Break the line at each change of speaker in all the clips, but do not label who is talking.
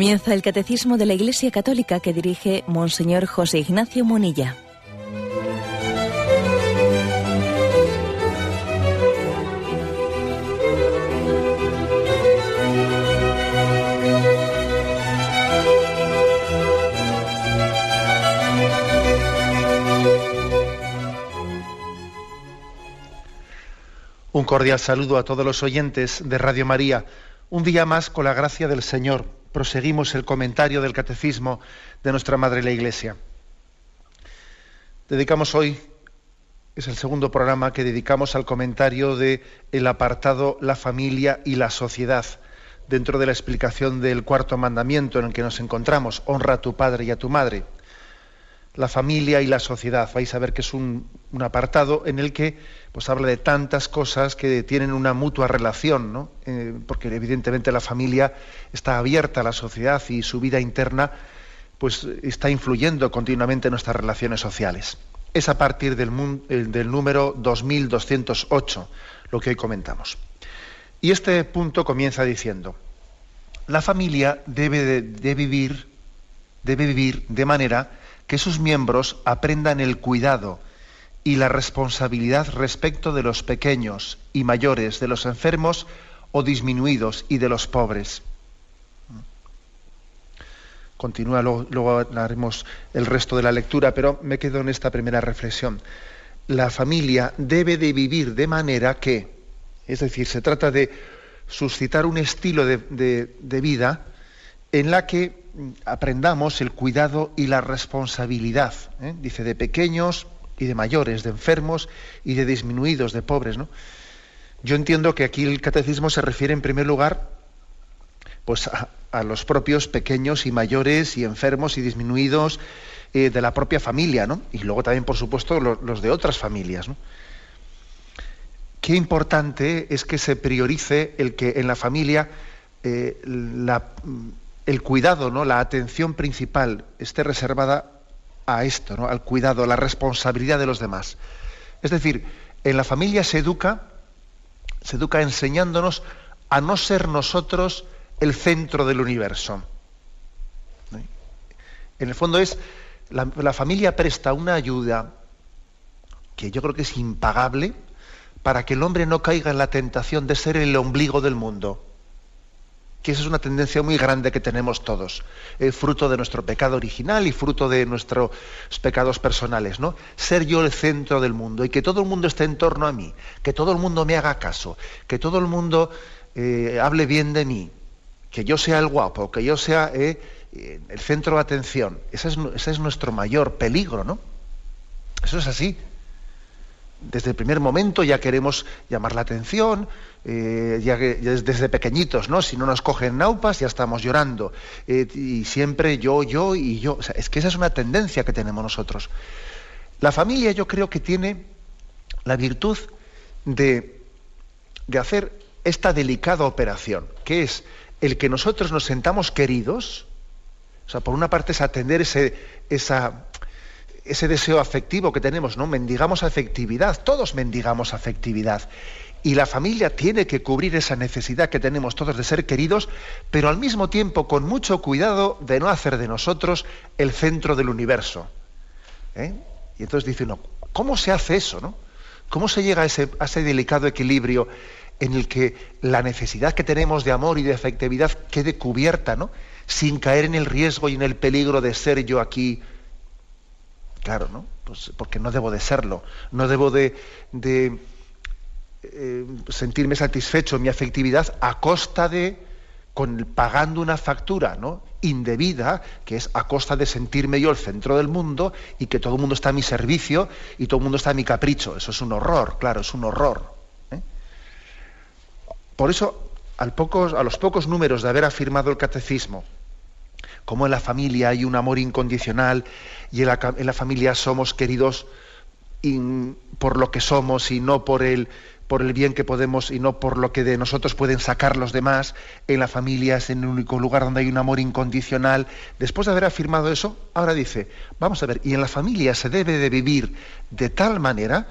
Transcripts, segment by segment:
Comienza el Catecismo de la Iglesia Católica que dirige Monseñor José Ignacio Munilla.
Un cordial saludo a todos los oyentes de Radio María. Un día más, con la gracia del Señor, proseguimos el comentario del Catecismo de nuestra Madre la Iglesia. Dedicamos hoy, es el segundo programa que dedicamos al comentario de el apartado La familia y la sociedad, dentro de la explicación del cuarto mandamiento en el que nos encontramos, honra a tu padre y a tu madre la familia y la sociedad. Vais a ver que es un, apartado en el que pues, habla de tantas cosas que tienen una mutua relación, ¿no? Eh, porque evidentemente la familia está abierta a la sociedad y su vida interna pues, está influyendo continuamente en nuestras relaciones sociales. Es a partir del, eh, del número 2208 lo que hoy comentamos. Y este punto comienza diciendo, la familia debe de vivir, debe vivir de manera que sus miembros aprendan el cuidado y la responsabilidad respecto de los pequeños y mayores, de los enfermos o disminuidos y de los pobres. Continúa, luego, haremos el resto de la lectura, pero me quedo en esta primera reflexión. La familia debe de vivir de manera que, es decir, se trata de suscitar un estilo de vida en la que aprendamos el cuidado y la responsabilidad, ¿eh? dice, de pequeños y de mayores, de enfermos y de disminuidos, de pobres. ¿no? Yo entiendo que aquí el catecismo se refiere en primer lugar pues, a, los propios pequeños y mayores y enfermos y disminuidos eh, de la propia familia, ¿no? y luego también, por supuesto, los, de otras familias. Qué importante es que se priorice el que en la familia eh, el cuidado, ¿no? la atención principal esté reservada a esto, ¿no? al cuidado, a la responsabilidad de los demás. Es decir, en la familia se educa, se educa enseñándonos a no ser nosotros el centro del universo. En el fondo es, la, la familia presta una ayuda que yo creo que es impagable para que el hombre no caiga en la tentación de ser el ombligo del mundo que esa es una tendencia muy grande que tenemos todos, eh, fruto de nuestro pecado original y fruto de nuestros pecados personales, ¿no? Ser yo el centro del mundo y que todo el mundo esté en torno a mí, que todo el mundo me haga caso, que todo el mundo eh, hable bien de mí, que yo sea el guapo, que yo sea eh, el centro de atención. Ese es, ese es nuestro mayor peligro, ¿no? Eso es así desde el primer momento ya queremos llamar la atención, eh, ya, desde pequeñitos, ¿no? Si no nos cogen naupas ya estamos llorando. Eh, y siempre yo, yo y yo. es que esa es una tendencia que tenemos nosotros. La familia yo creo que tiene la virtud de, de hacer esta delicada operación, que es el que nosotros nos sentamos queridos, o sea, por una parte es atender ese, esa, ese deseo afectivo que tenemos, ¿no? Mendigamos afectividad, todos mendigamos afectividad. Y la familia tiene que cubrir esa necesidad que tenemos todos de ser queridos, pero al mismo tiempo con mucho cuidado de no hacer de nosotros el centro del universo. ¿eh? Y entonces dice uno, ¿cómo se hace eso? No? ¿Cómo se llega a ese, a ese delicado equilibrio en el que la necesidad que tenemos de amor y de afectividad quede cubierta, ¿no? sin caer en el riesgo y en el peligro de ser yo aquí Claro, ¿no? Pues porque no debo de serlo. No debo de, eh, sentirme satisfecho en mi afectividad a costa de pagando una factura ¿no? indebida, que es a costa de sentirme yo el centro del mundo y que todo el mundo está a mi servicio y todo el mundo está a mi capricho. Eso es un horror, claro, es un horror. ¿eh? Por eso, a los pocos números de haber afirmado el catecismo, como en la familia hay un amor incondicional y en la, familia somos queridos por lo que somos y no por el, por el bien que podemos y no por lo que de nosotros pueden sacar los demás. En la familia es el único lugar donde hay un amor incondicional. Después de haber afirmado eso, ahora dice, vamos a ver, y en la familia se debe de vivir de tal manera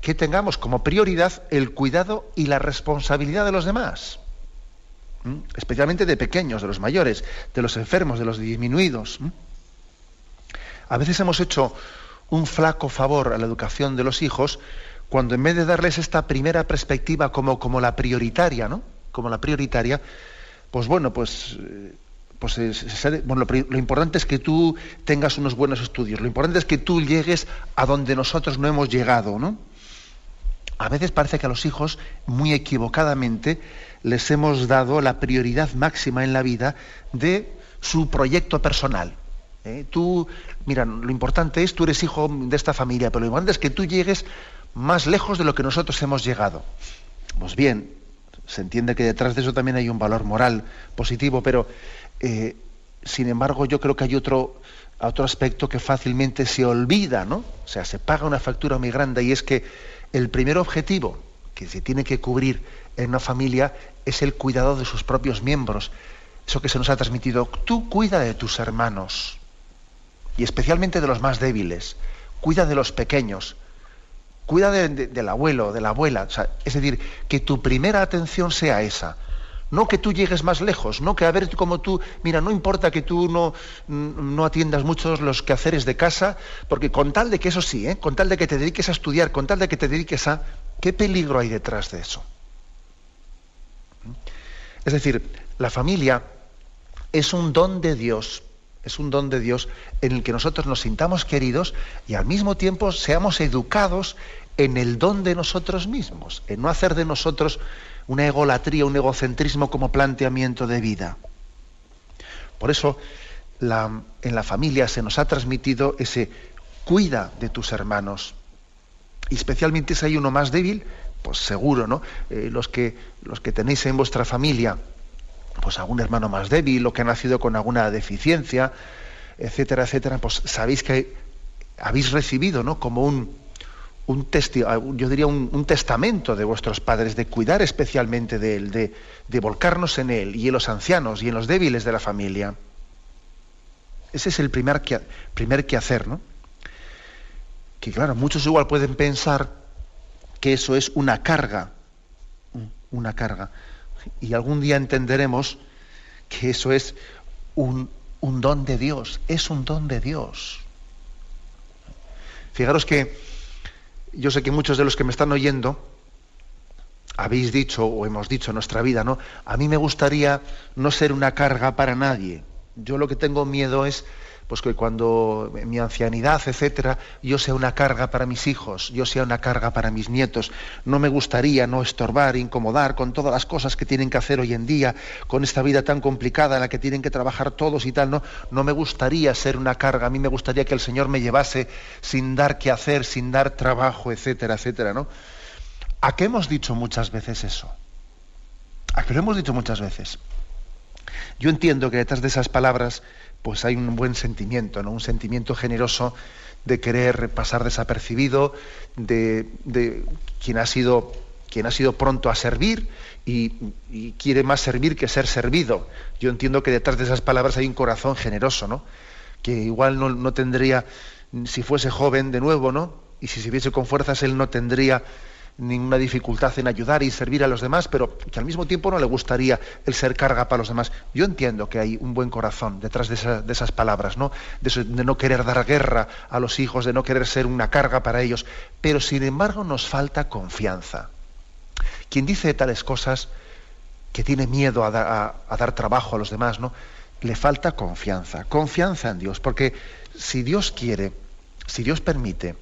que tengamos como prioridad el cuidado y la responsabilidad de los demás. Especialmente de pequeños, de los mayores, de los enfermos, de los disminuidos. A veces hemos hecho un flaco favor a la educación de los hijos cuando en vez de darles esta primera perspectiva como, como la prioritaria, ¿no? Como la prioritaria, pues bueno, pues, eh, pues bueno, lo, importante es que tú tengas unos buenos estudios, lo importante es que tú llegues a donde nosotros no hemos llegado, ¿no? A veces parece que a los hijos, muy equivocadamente, les hemos dado la prioridad máxima en la vida de su proyecto personal. ¿eh? Tú, mira, lo importante es, tú eres hijo de esta familia, pero lo importante es que tú llegues más lejos de lo que nosotros hemos llegado. Pues bien, se entiende que detrás de eso también hay un valor moral positivo, pero eh, sin embargo yo creo que hay otro, otro aspecto que fácilmente se olvida, ¿no? O sea, se paga una factura muy grande y es que el primer objetivo que se tiene que cubrir en una familia es el cuidado de sus propios miembros. Eso que se nos ha transmitido. Tú cuida de tus hermanos y especialmente de los más débiles. Cuida de los pequeños. Cuida del abuelo, de la abuela. es decir, que tu primera atención sea esa. No que tú llegues más lejos, no que a ver como tú, mira, no importa que tú no, no atiendas muchos los quehaceres de casa, porque con tal de que eso sí, ¿eh? con tal de que te dediques a estudiar, con tal de que te dediques a... ¿Qué peligro hay detrás de eso? Es decir, la familia es un don de Dios, es un don de Dios en el que nosotros nos sintamos queridos y al mismo tiempo seamos educados en el don de nosotros mismos, en no hacer de nosotros una egolatría, un egocentrismo como planteamiento de vida. Por eso en la familia se nos ha transmitido ese cuida de tus hermanos. Y especialmente si hay uno más débil, pues seguro, ¿no? Eh, los, que, los que tenéis en vuestra familia, pues algún hermano más débil o que ha nacido con alguna deficiencia, etcétera, etcétera, pues sabéis que habéis recibido, ¿no? Como un, un yo diría un, testamento de vuestros padres, de cuidar especialmente de él, de, de, volcarnos en él y en los ancianos y en los débiles de la familia. Ese es el primer, que, primer quehacer, ¿no? Que claro, muchos igual pueden pensar que eso es una carga, una carga. Y algún día entenderemos que eso es un, un don de Dios, es un don de Dios. Fijaros que yo sé que muchos de los que me están oyendo habéis dicho o hemos dicho en nuestra vida, ¿no? A mí me gustaría no ser una carga para nadie. Yo lo que tengo miedo es pues que cuando mi ancianidad, etcétera, yo sea una carga para mis hijos, yo sea una carga para mis nietos. No me gustaría no estorbar, incomodar con todas las cosas que tienen que hacer hoy en día, con esta vida tan complicada en la que tienen que trabajar todos y tal, no, no me gustaría ser una carga, a mí me gustaría que el Señor me llevase sin dar qué hacer, sin dar trabajo, etcétera, etcétera, ¿no? ¿A qué hemos dicho muchas veces eso? ¿A qué lo hemos dicho muchas veces? Yo entiendo que detrás de esas palabras pues hay un buen sentimiento, ¿no? un sentimiento generoso de querer pasar desapercibido, de, quien, ha sido, quien ha sido pronto a servir y, quiere más servir que ser servido. Yo entiendo que detrás de esas palabras hay un corazón generoso, ¿no? que igual no, no tendría, si fuese joven de nuevo, ¿no? y si se viese con fuerzas, él no tendría ninguna dificultad en ayudar y servir a los demás, pero que al mismo tiempo no le gustaría el ser carga para los demás. Yo entiendo que hay un buen corazón detrás de, esas palabras, ¿no? De, de, no querer dar guerra a los hijos, de no querer ser una carga para ellos, pero sin embargo nos falta confianza. Quien dice tales cosas, que tiene miedo a, a dar trabajo a los demás, ¿no? Le falta confianza, confianza en Dios, porque si Dios quiere, si Dios permite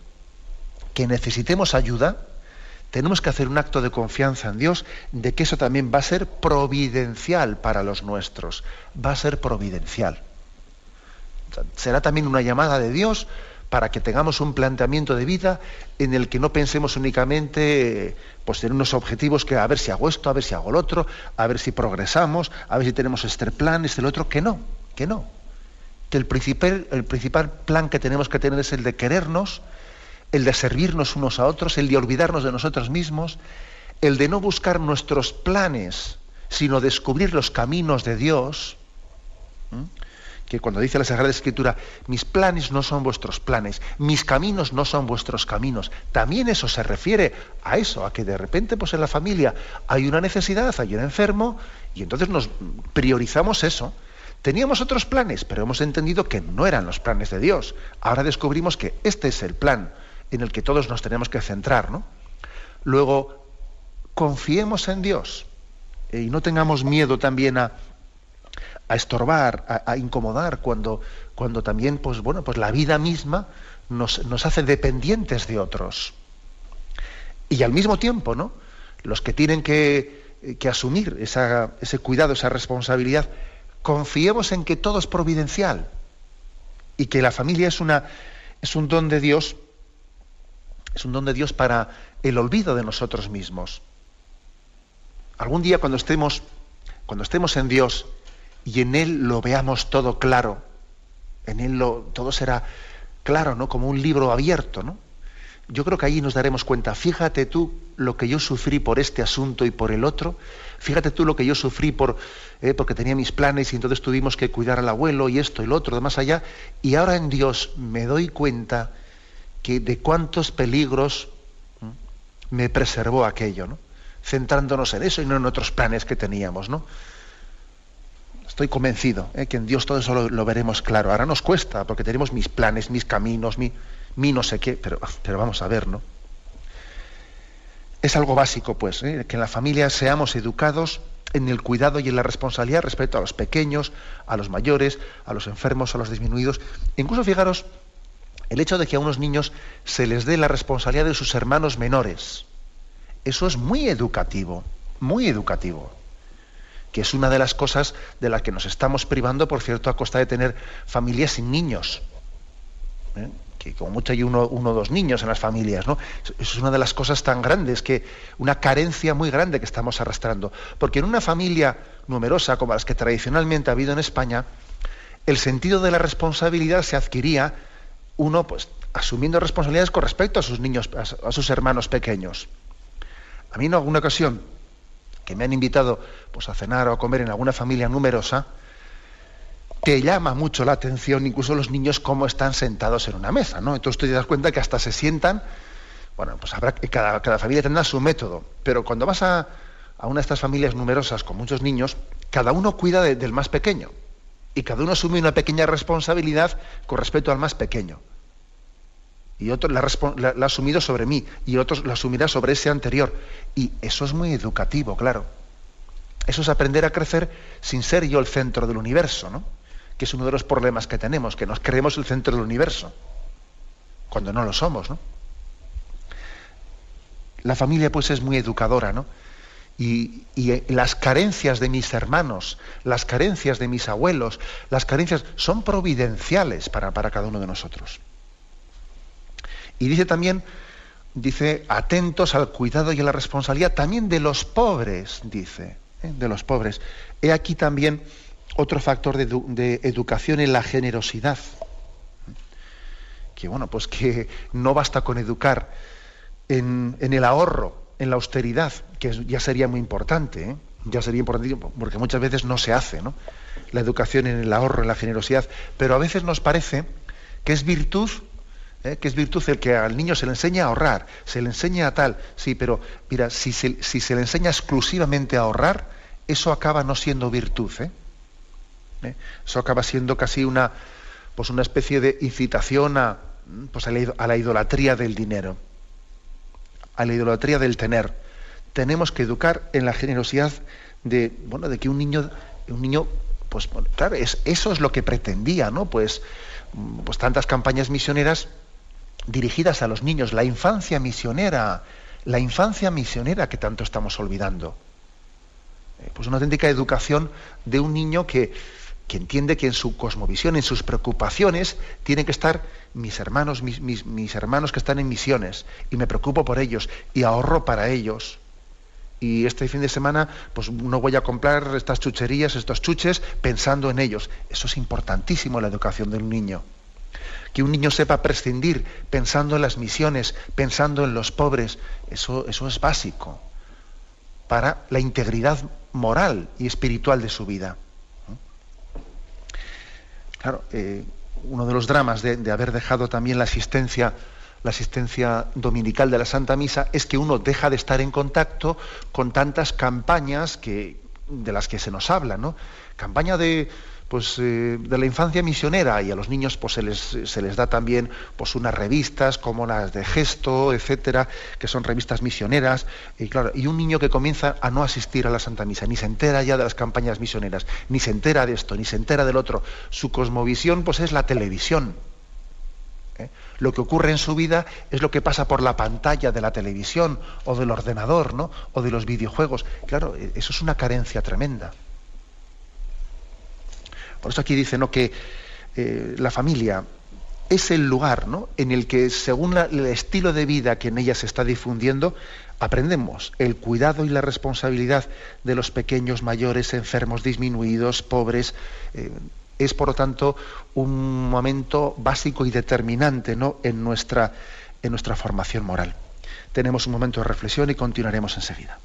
que necesitemos ayuda, tenemos que hacer un acto de confianza en Dios de que eso también va a ser providencial para los nuestros, va a ser providencial. Será también una llamada de Dios para que tengamos un planteamiento de vida en el que no pensemos únicamente pues, en unos objetivos que a ver si hago esto, a ver si hago lo otro, a ver si progresamos, a ver si tenemos este plan, este el otro, que no, que no. Que el principal, el principal plan que tenemos que tener es el de querernos, el de servirnos unos a otros, el de olvidarnos de nosotros mismos, el de no buscar nuestros planes, sino descubrir los caminos de Dios. que cuando dice la Sagrada Escritura, mis planes no son vuestros planes, mis caminos no son vuestros caminos, también eso se refiere a eso, a que de repente pues en la familia hay una necesidad, hay un enfermo, y entonces nos priorizamos eso. Teníamos otros planes, pero hemos entendido que no eran los planes de Dios. Ahora descubrimos que este es el plan en el que todos nos tenemos que centrar, ¿no? Luego, confiemos en Dios eh, y no tengamos miedo también a, a estorbar, a, incomodar, cuando, cuando también pues, bueno, pues la vida misma nos, nos, hace dependientes de otros. Y al mismo tiempo, ¿no? los que tienen que, que asumir esa, ese cuidado, esa responsabilidad, confiemos en que todo es providencial y que la familia es, una, es un don de Dios, es un don de Dios para el olvido de nosotros mismos. Algún día cuando estemos, cuando estemos en Dios, y en Él lo veamos todo claro. En Él todo será claro, ¿no? Como un libro abierto, ¿no? Yo creo que ahí nos daremos cuenta, fíjate tú lo que yo sufrí por este asunto y por el otro, fíjate tú lo que yo sufrí por, eh, porque tenía mis planes y entonces tuvimos que cuidar al abuelo y esto y lo otro, de más allá, y ahora en Dios me doy cuenta que de cuántos peligros me preservó aquello, ¿no? centrándonos en eso y no en otros planes que teníamos. ¿no? Estoy convencido ¿eh? que en Dios todo eso lo, veremos claro. Ahora nos cuesta, porque tenemos mis planes, mis caminos, mi, no sé qué, pero, pero vamos a ver, ¿no? Es algo básico, pues, ¿eh? que en la familia seamos educados en el cuidado y en la responsabilidad respecto a los pequeños, a los mayores, a los enfermos, a los disminuidos. Incluso, fijaros, el hecho de que a unos niños se les dé la responsabilidad de sus hermanos menores. Eso es muy educativo, muy educativo que es una de las cosas de las que nos estamos privando, por cierto, a costa de tener familias sin niños. ¿eh? Que como mucho hay uno o dos niños en las familias, ¿no? Es una de las cosas tan grandes, que una carencia muy grande que estamos arrastrando. Porque en una familia numerosa, como las que tradicionalmente ha habido en España, el sentido de la responsabilidad se adquiría uno, pues, asumiendo responsabilidades con respecto a sus niños, a sus hermanos pequeños. A mí en alguna ocasión que me han invitado pues, a cenar o a comer en alguna familia numerosa, te llama mucho la atención incluso los niños cómo están sentados en una mesa, ¿no? Entonces te das cuenta que hasta se sientan, bueno, pues habrá, cada, cada familia tendrá su método, pero cuando vas a, una de estas familias numerosas con muchos niños, cada uno cuida del más pequeño y cada uno asume una pequeña responsabilidad con respecto al más pequeño y otro la, ha asumido sobre mí y otros la asumirá sobre ese anterior. Y eso es muy educativo, claro. Eso es aprender a crecer sin ser yo el centro del universo, ¿no? Que es uno de los problemas que tenemos, que nos creemos el centro del universo, cuando no lo somos, ¿no? La familia pues es muy educadora, ¿no? Y, y, las carencias de mis hermanos, las carencias de mis abuelos, las carencias son providenciales para, para cada uno de nosotros. Y dice también, dice, atentos al cuidado y a la responsabilidad también de los pobres, dice, ¿eh? de los pobres. He aquí también otro factor de, educación en la generosidad. Que bueno, pues que no basta con educar en, el ahorro, en la austeridad, que ya sería muy importante, ¿eh? ya sería importante porque muchas veces no se hace, ¿no? La educación en el ahorro, en la generosidad, pero a veces nos parece que es virtud ¿eh? que es virtud el que al niño se le enseña a ahorrar, se le enseña a tal, sí, pero mira, si se, si se le enseña exclusivamente a ahorrar, eso acaba no siendo virtud. ¿eh? ¿Eh? Eso acaba siendo casi una, pues una especie de incitación a, pues a, la, idolatría del dinero, a la idolatría del tener. Tenemos que educar en la generosidad de, bueno, de que un niño, un niño pues claro, es, eso es lo que pretendía, ¿no? Pues, pues tantas campañas misioneras dirigidas a los niños, la infancia misionera, la infancia misionera que tanto estamos olvidando. Eh, pues una auténtica educación de un niño que, que, entiende que en su cosmovisión, en sus preocupaciones, tienen que estar mis hermanos, mis, hermanos que están en misiones, y me preocupo por ellos, y ahorro para ellos. Y este fin de semana, pues no voy a comprar estas chucherías, estos chuches, pensando en ellos. Eso es importantísimo la educación de un niño que un niño sepa prescindir pensando en las misiones, pensando en los pobres, eso, eso es básico para la integridad moral y espiritual de su vida. Claro, eh, uno de los dramas de, haber dejado también la asistencia, la asistencia dominical de la Santa Misa es que uno deja de estar en contacto con tantas campañas que, de las que se nos habla, ¿no? Campaña de pues, eh, de la infancia misionera y a los niños pues, se, les, se les da también pues, unas revistas como las de Gesto, etcétera, que son revistas misioneras. Y, claro, y un niño que comienza a no asistir a la Santa Misa, ni se entera ya de las campañas misioneras, ni se entera de esto, ni se entera del otro. Su cosmovisión pues, es la televisión. ¿eh? Lo que ocurre en su vida es lo que pasa por la pantalla de la televisión o del ordenador, ¿no? o de los videojuegos. Claro, e, eso es una carencia tremenda. Por eso aquí dice ¿no? que eh, la familia es el lugar en el que, según el estilo de vida que en ella se está difundiendo, aprendemos el cuidado y la responsabilidad de los pequeños, mayores, enfermos, disminuidos, pobres. Eh, es, por lo tanto, un momento básico y determinante ¿no? en, nuestra, en nuestra formación moral. Tenemos un momento de reflexión y continuaremos enseguida.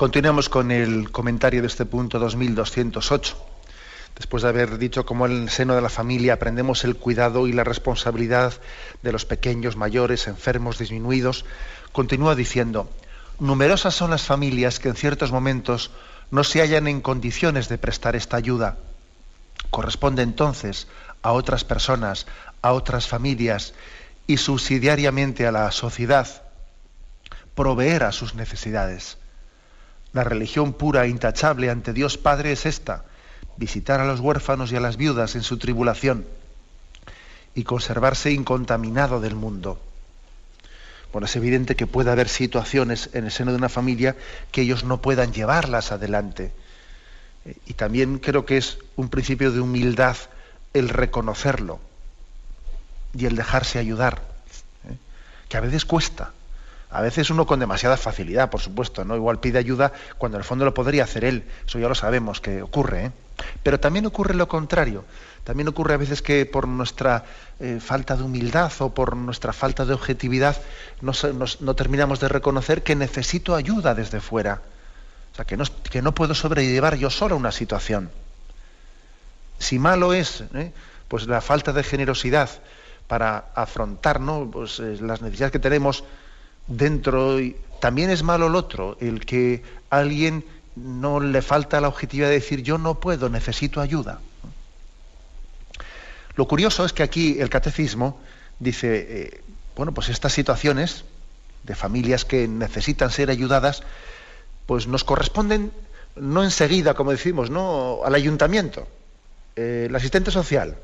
Continuamos con el comentario de este punto 2208. Después de haber dicho cómo en el seno de la familia aprendemos el cuidado y la responsabilidad de los pequeños, mayores, enfermos, disminuidos, continúa diciendo, numerosas son las familias que en ciertos momentos no se hallan en condiciones de prestar esta ayuda. Corresponde entonces a otras personas, a otras familias y subsidiariamente a la sociedad proveer a sus necesidades. La religión pura e intachable ante Dios Padre es esta, visitar a los huérfanos y a las viudas en su tribulación y conservarse incontaminado del mundo. Bueno, es evidente que puede haber situaciones en el seno de una familia que ellos no puedan llevarlas adelante. Y también creo que es un principio de humildad el reconocerlo y el dejarse ayudar, ¿eh? que a veces cuesta. A veces uno con demasiada facilidad, por supuesto, ¿no? Igual pide ayuda cuando en el fondo lo podría hacer él. Eso ya lo sabemos que ocurre. ¿eh? Pero también ocurre lo contrario. También ocurre a veces que por nuestra eh, falta de humildad o por nuestra falta de objetividad no terminamos de reconocer que necesito ayuda desde fuera. O sea, que no, no puedo sobrellevar yo solo una situación. Si malo es ¿eh? pues la falta de generosidad para afrontar pues, las necesidades que tenemos dentro también es malo el otro, el que a alguien no le falta la objetividad de decir yo no puedo, necesito ayuda. Lo curioso es que aquí el catecismo dice, eh, bueno, pues estas situaciones de familias que necesitan ser ayudadas, pues nos corresponden no enseguida, como decimos, no al ayuntamiento, eh, el asistente social,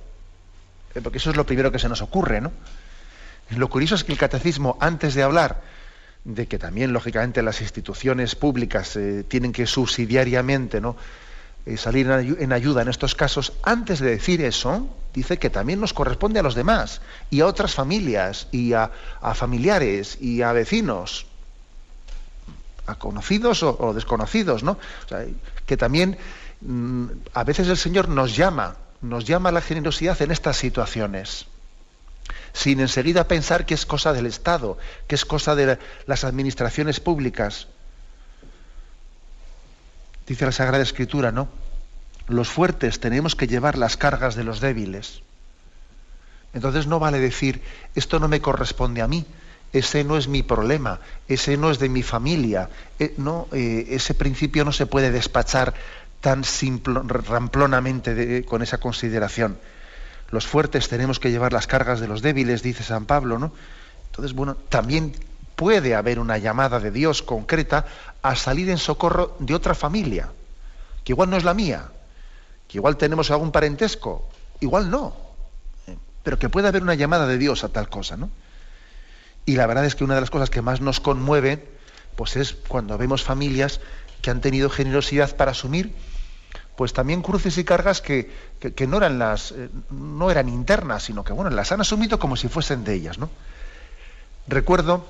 eh, porque eso es lo primero que se nos ocurre, ¿no? Lo curioso es que el catecismo, antes de hablar de que también, lógicamente, las instituciones públicas eh, tienen que subsidiariamente ¿no? Eh, salir en ayuda en estos casos, antes de decir eso, dice que también nos corresponde a los demás, y a otras familias, y a, familiares, y a vecinos. a conocidos o, desconocidos, ¿no? que también mm, a veces el Señor nos llama, nos llama a la generosidad en estas situaciones, sin enseguida pensar que es cosa del Estado, que es cosa de las administraciones públicas. Dice la Sagrada Escritura, ¿no? Los fuertes tenemos que llevar las cargas de los débiles. Entonces no vale decir, esto no me corresponde a mí, ese no es mi problema, ese no es de mi familia. Eh, no, eh, ese principio no se puede despachar tan simple, ramplonamente con esa consideración. Los fuertes tenemos que llevar las cargas de los débiles, dice San Pablo, ¿no? Entonces, bueno, también puede haber una llamada de Dios concreta a salir en socorro de otra familia, que igual no es la mía, que igual tenemos algún parentesco, igual no, ¿eh? pero que puede haber una llamada de Dios a tal cosa, ¿no? Y la verdad es que una de las cosas que más nos conmueve, pues es cuando vemos familias que han tenido generosidad para asumir, pues también cruces y cargas que, no eran las, eh, no eran internas, sino que bueno, las han asumido como si fuesen de ellas, ¿no? Recuerdo,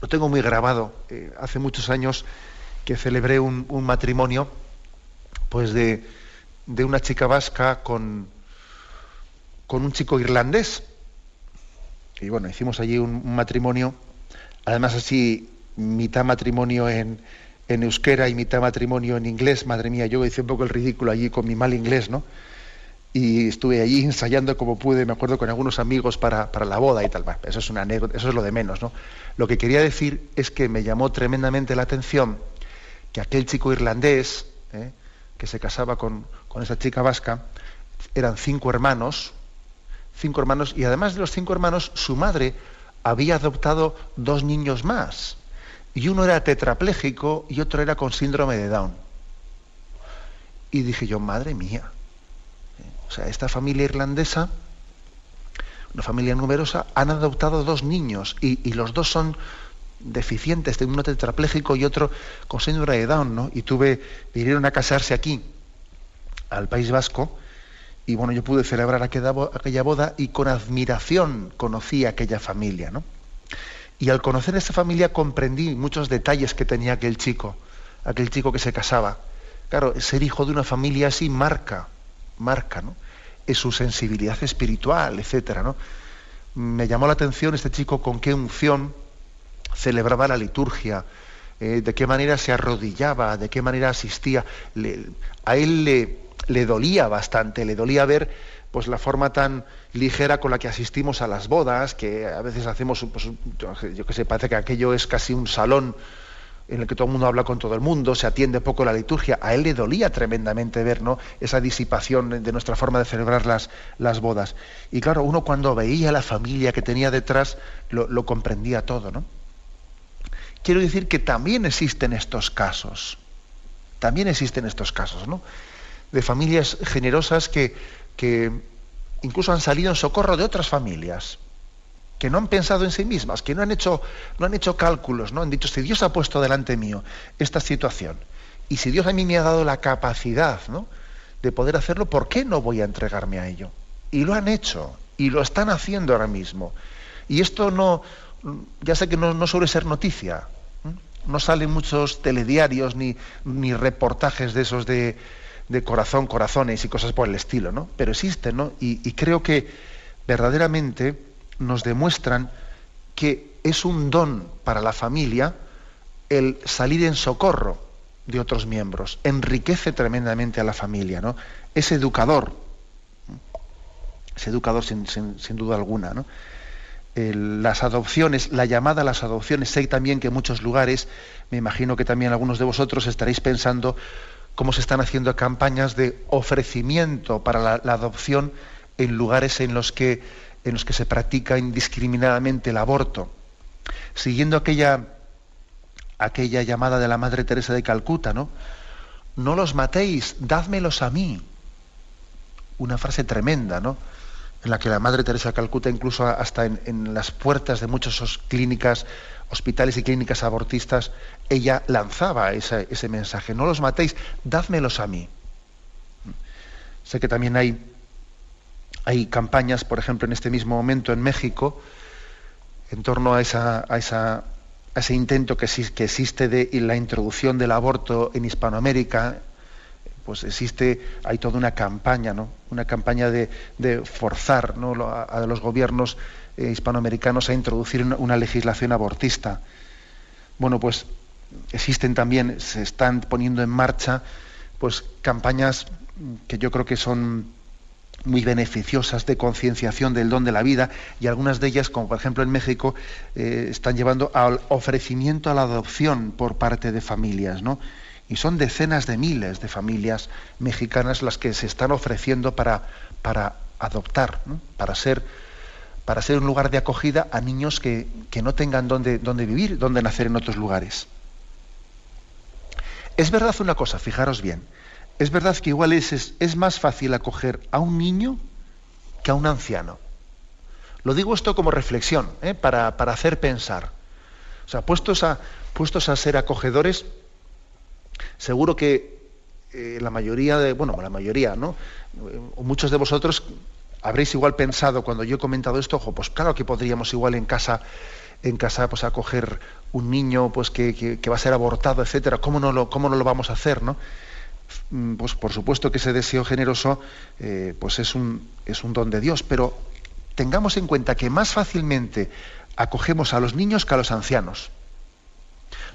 lo tengo muy grabado, eh, hace muchos años que celebré un, matrimonio, pues de, de, una chica vasca con, con un chico irlandés y bueno, hicimos allí un, matrimonio, además así, mitad matrimonio en, euskera y mitad matrimonio en inglés, madre mía, yo hice un poco el ridículo allí con mi mal inglés, ¿no? Y estuve allí ensayando como pude, me acuerdo, con algunos amigos para, la boda y tal. eso es una anécdota, eso es lo de menos, ¿no? Lo que quería decir es que me llamó tremendamente la atención que aquel chico irlandés, ¿eh? que se casaba con, con esa chica vasca, eran cinco hermanos, cinco hermanos, y además de los cinco hermanos, su madre había adoptado dos niños más. Y uno era tetrapléjico y otro era con síndrome de Down. Y dije yo, madre mía. O sea, esta familia irlandesa, una familia numerosa, han adoptado dos niños y, los dos son deficientes, uno tetrapléjico y otro con síndrome de Down, ¿no? Y tuve, vinieron a casarse aquí, al País Vasco, y bueno, yo pude celebrar aquella boda y con admiración conocí a aquella familia, ¿no? Y al conocer a esa familia comprendí muchos detalles que tenía aquel chico, aquel chico que se casaba. Claro, ser hijo de una familia así marca, marca, ¿no? Es su sensibilidad espiritual, etcétera, ¿no? Me llamó la atención este chico con qué unción celebraba la liturgia, eh, de qué manera se arrodillaba, de qué manera asistía. a él le, le dolía bastante, le dolía ver pues la forma tan ligera con la que asistimos a las bodas, que a veces hacemos, pues, yo que sé, parece que aquello es casi un salón en el que todo el mundo habla con todo el mundo, se atiende poco la liturgia. A él le dolía tremendamente ver ¿no? esa disipación de nuestra forma de celebrar las, las bodas. Y claro, uno cuando veía la familia que tenía detrás, lo, lo comprendía todo. ¿no? Quiero decir que también existen estos casos. También existen estos casos, ¿no? De familias generosas que, que incluso han salido en socorro de otras familias, que no han pensado en sí mismas, que no han hecho, no han hecho cálculos, no han dicho, si Dios ha puesto delante mío esta situación, y si Dios a mí me ha dado la capacidad ¿no? de poder hacerlo, ¿por qué no voy a entregarme a ello? Y lo han hecho, y lo están haciendo ahora mismo. Y esto no, ya sé que no, no suele ser noticia, no salen muchos telediarios ni, ni reportajes de esos de, de corazón, corazones y cosas por el estilo, ¿no? Pero existen, ¿no? Y, creo que verdaderamente nos demuestran que es un don para la familia el salir en socorro de otros miembros. Enriquece tremendamente a la familia, ¿no? Es educador. Es educador sin, duda alguna, ¿no? las adopciones, la llamada a las adopciones, sé también que en muchos lugares, me imagino que también algunos de vosotros estaréis pensando, cómo se están haciendo campañas de ofrecimiento para la, adopción en lugares en los, que, en los que se practica indiscriminadamente el aborto. Siguiendo aquella, aquella llamada de la Madre Teresa de Calcuta, ¿no? No los matéis, dádmelos a mí. Una frase tremenda, ¿no? en la que la Madre Teresa Calcuta, incluso hasta en, las puertas de muchas clínicas, hospitales y clínicas abortistas, ella lanzaba ese, mensaje, no los matéis, dádmelos a mí. Sé que también hay, hay campañas, por ejemplo, en este mismo momento en México, en torno a esa, a esa ese intento que, existe de la introducción del aborto en Hispanoamérica, pues existe, hay toda una campaña, ¿no? Una campaña de, forzar a, los gobiernos eh, hispanoamericanos a introducir una, legislación abortista. Bueno, pues existen también, se están poniendo en marcha, pues campañas que yo creo que son muy beneficiosas de concienciación del don de la vida y algunas de ellas, como por ejemplo en México, eh, están llevando al ofrecimiento a la adopción por parte de familias, ¿no? Y son decenas de miles de familias mexicanas las que se están ofreciendo para, para adoptar, para, ser, para ser un lugar de acogida a niños que, no tengan dónde, dónde vivir, dónde nacer en otros lugares. Es verdad una cosa, fijaros bien, es verdad que igual es, es, más fácil acoger a un niño que a un anciano. Lo digo esto como reflexión, ¿eh? para, para, hacer pensar. O sea, puestos a, puestos a ser acogedores, Seguro que eh, la mayoría de, bueno, la mayoría, ¿no? O muchos de vosotros habréis igual pensado cuando yo he comentado esto, ojo, pues claro que podríamos igual en casa, en casa, pues acoger un niño, pues que, va a ser abortado, etcétera. ¿Cómo no lo, cómo no lo vamos a hacer, no? Mm, pues por supuesto que ese deseo generoso, eh, pues es un, es un don de Dios, pero tengamos en cuenta que más fácilmente acogemos a los niños que a los ancianos.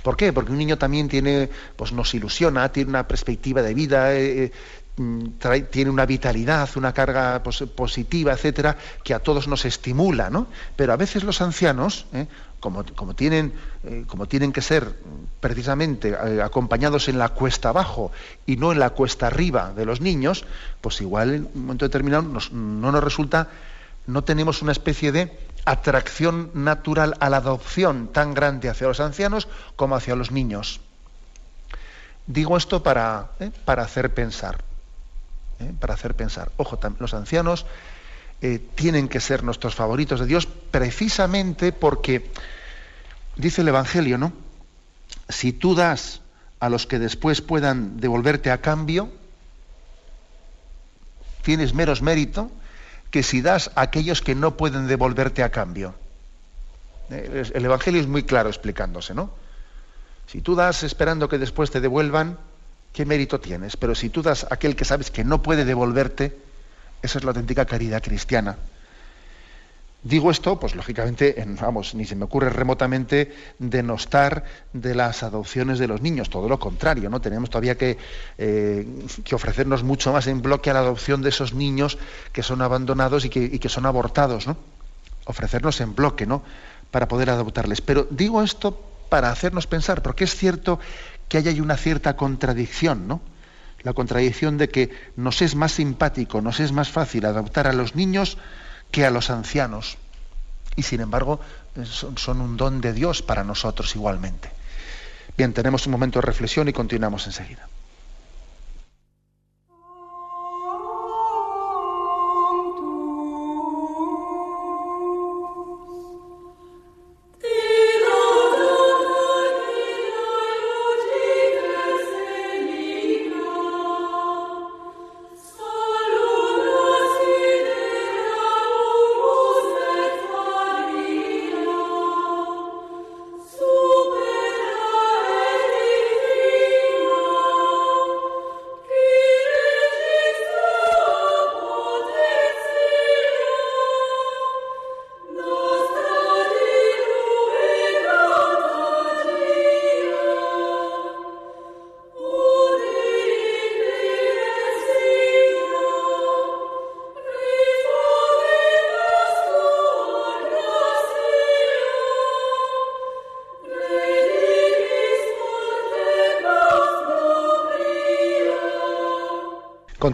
¿Por qué? Porque un niño también tiene, pues nos ilusiona, tiene una perspectiva de vida, eh, eh, mm, tiene una vitalidad, una carga positiva, etcétera, que a todos nos estimula, ¿no? Pero a veces los ancianos, ¿eh? como, tienen, como tienen que ser precisamente acompañados en la cuesta abajo y no en la cuesta arriba de los niños, pues igual en un momento determinado no nos resulta, no tenemos una especie de atracción natural a la adopción tan grande hacia los ancianos como hacia los niños. Digo esto ¿eh? para hacer pensar. ¿Eh? Para hacer pensar. Ojo, los ancianos eh, tienen que ser nuestros favoritos de Dios precisamente porque, dice el Evangelio, ¿no? Si tú das a los que después puedan devolverte a cambio, tienes meros mérito que si das a aquellos que no pueden devolverte a cambio. Eh, el Evangelio es muy claro explicándose, ¿no? Si tú das esperando que después te devuelvan, ¿qué mérito tienes? Pero si tú das a aquel que sabes que no puede devolverte, esa es la auténtica caridad cristiana. Digo esto, pues lógicamente, vamos, ni se me ocurre remotamente denostar de las adopciones de los niños, todo lo contrario, ¿no? Tenemos todavía que, eh, que ofrecernos mucho más en bloque a la adopción de esos niños que son abandonados y que, son abortados, ¿no? Ofrecernos en bloque, ¿no? Para poder adoptarles. Pero digo esto para hacernos pensar, porque es cierto que hay una cierta contradicción, ¿no? La contradicción de que nos es más simpático, nos es más fácil adoptar a los niños que a los ancianos. Y sin embargo, son, un don de Dios para nosotros igualmente. Bien, tenemos un momento de reflexión y continuamos enseguida.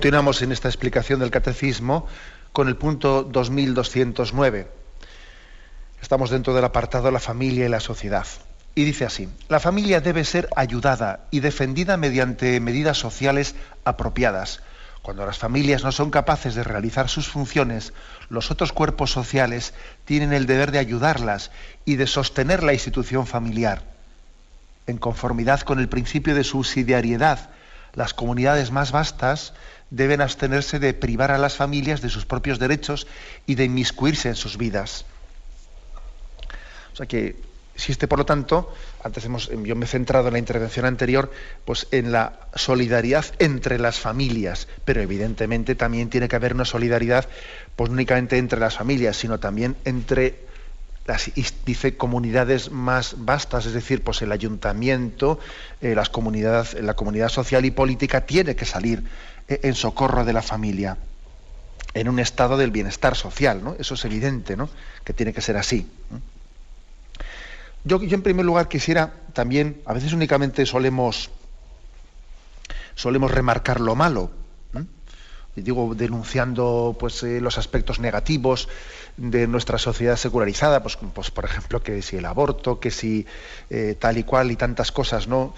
Continuamos en esta explicación del catecismo con el punto 2209. Estamos dentro del apartado la familia y la sociedad. Y dice así, la familia debe ser ayudada y defendida mediante medidas sociales apropiadas. Cuando las familias no son capaces de realizar sus funciones, los otros cuerpos sociales tienen el deber de ayudarlas y de sostener la institución familiar. En conformidad con el principio de subsidiariedad, las comunidades más vastas deben abstenerse de privar a las familias de sus propios derechos y de inmiscuirse en sus vidas. O sea que Existe, por lo tanto, antes hemos, yo me he centrado en la intervención anterior, pues en la solidaridad entre las familias, pero evidentemente también tiene que haber una solidaridad, pues no únicamente entre las familias, sino también entre dice comunidades más vastas, es decir, pues el ayuntamiento, eh, las comunidades, la comunidad social y política tiene que salir eh, en socorro de la familia, en un estado del bienestar social. Eso es evidente. Que tiene que ser así. Yo, en primer lugar quisiera también, a veces únicamente solemos, solemos remarcar lo malo, digo, denunciando pues, eh, los aspectos negativos de nuestra sociedad secularizada, pues, pues por ejemplo, que si el aborto, que si eh, tal y cual y tantas cosas, ¿no?